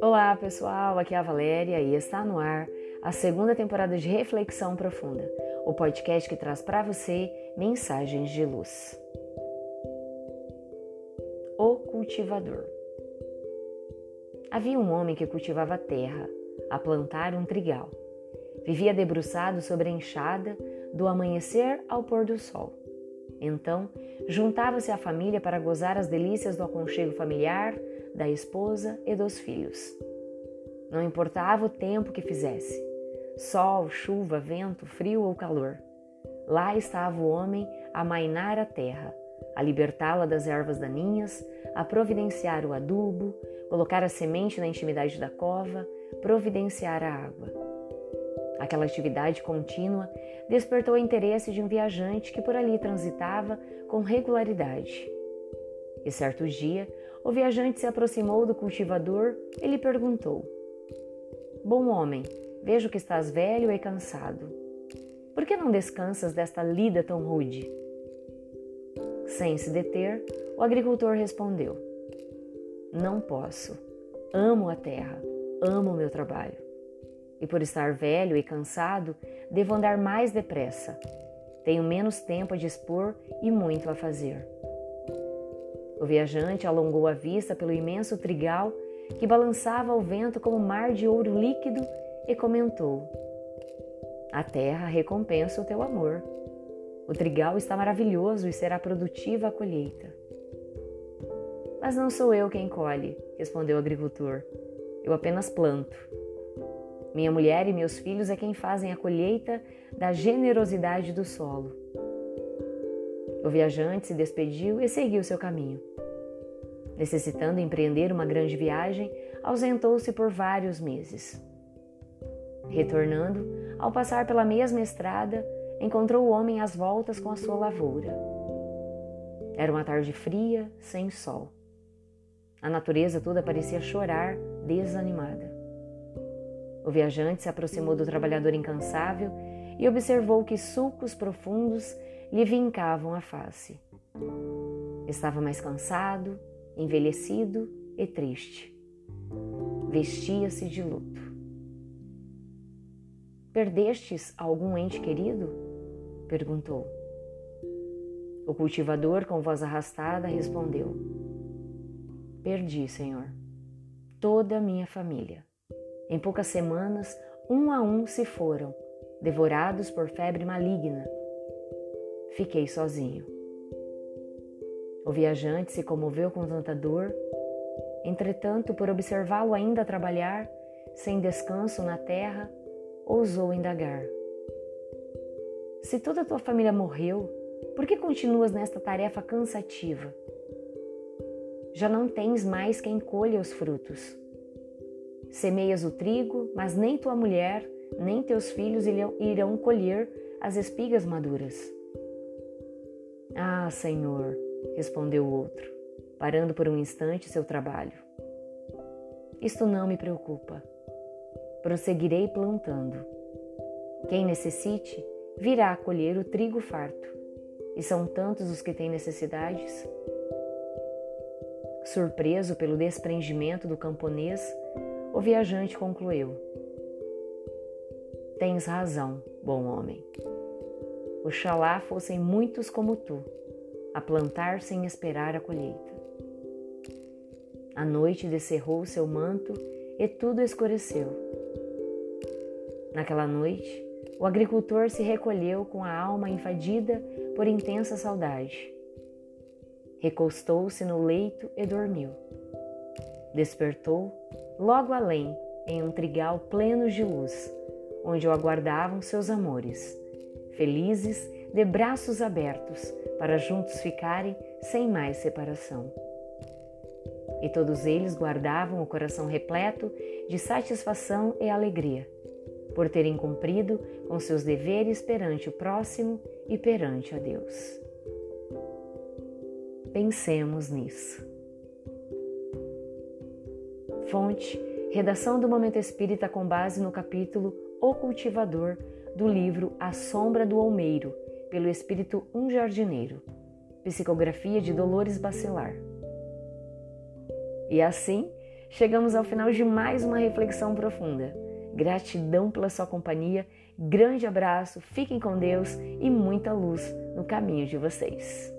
Olá pessoal, aqui é a Valéria e está no ar a segunda temporada de Reflexão Profunda, o podcast que traz para você mensagens de luz. O cultivador. Havia um homem que cultivava terra, a plantar um trigal. Vivia debruçado sobre a enxada do amanhecer ao pôr do sol. Então, juntava-se à família para gozar as delícias do aconchego familiar, da esposa e dos filhos. Não importava o tempo que fizesse sol, chuva, vento, frio ou calor. Lá estava o homem a mainar a terra, a libertá-la das ervas daninhas, a providenciar o adubo, colocar a semente na intimidade da cova, providenciar a água. Aquela atividade contínua despertou o interesse de um viajante que por ali transitava com regularidade. E certo dia, o viajante se aproximou do cultivador e lhe perguntou: Bom homem, vejo que estás velho e cansado. Por que não descansas desta lida tão rude? Sem se deter, o agricultor respondeu: Não posso. Amo a terra, amo o meu trabalho. E por estar velho e cansado, devo andar mais depressa. Tenho menos tempo a dispor e muito a fazer. O viajante alongou a vista pelo imenso trigal que balançava ao vento como mar de ouro líquido e comentou: A terra recompensa o teu amor. O trigal está maravilhoso e será produtiva a colheita. Mas não sou eu quem colhe, respondeu o agricultor. Eu apenas planto. Minha mulher e meus filhos é quem fazem a colheita da generosidade do solo. O viajante se despediu e seguiu seu caminho. Necessitando empreender uma grande viagem, ausentou-se por vários meses. Retornando, ao passar pela mesma estrada, encontrou o homem às voltas com a sua lavoura. Era uma tarde fria, sem sol. A natureza toda parecia chorar, desanimada. O viajante se aproximou do trabalhador incansável e observou que sulcos profundos lhe vincavam a face. Estava mais cansado, envelhecido e triste. Vestia-se de luto. Perdestes algum ente querido? perguntou. O cultivador, com voz arrastada, respondeu: Perdi, Senhor, toda a minha família. Em poucas semanas, um a um se foram, devorados por febre maligna. Fiquei sozinho. O viajante se comoveu com tanta dor. Entretanto, por observá-lo ainda trabalhar, sem descanso na terra, ousou indagar: Se toda a tua família morreu, por que continuas nesta tarefa cansativa? Já não tens mais quem colha os frutos. Semeias o trigo, mas nem tua mulher, nem teus filhos irão colher as espigas maduras. Ah, Senhor, respondeu o outro, parando por um instante seu trabalho. Isto não me preocupa prosseguirei plantando. Quem necessite, virá colher o trigo farto, e são tantos os que têm necessidades. Surpreso pelo desprendimento do camponês, o viajante concluiu: Tens razão, bom homem. Oxalá fossem muitos como tu, a plantar sem esperar a colheita. A noite descerrou seu manto e tudo escureceu. Naquela noite, o agricultor se recolheu com a alma invadida por intensa saudade. Recostou-se no leito e dormiu. Despertou logo além, em um trigal pleno de luz, onde o aguardavam seus amores, felizes, de braços abertos, para juntos ficarem sem mais separação. E todos eles guardavam o coração repleto de satisfação e alegria por terem cumprido com seus deveres perante o próximo e perante a Deus. Pensemos nisso. Fonte: Redação do Momento Espírita com base no capítulo O Cultivador do livro A Sombra do Olmeiro, pelo Espírito Um Jardineiro. psicografia de Dolores Bacelar. E assim, chegamos ao final de mais uma reflexão profunda. Gratidão pela sua companhia, grande abraço, fiquem com Deus e muita luz no caminho de vocês.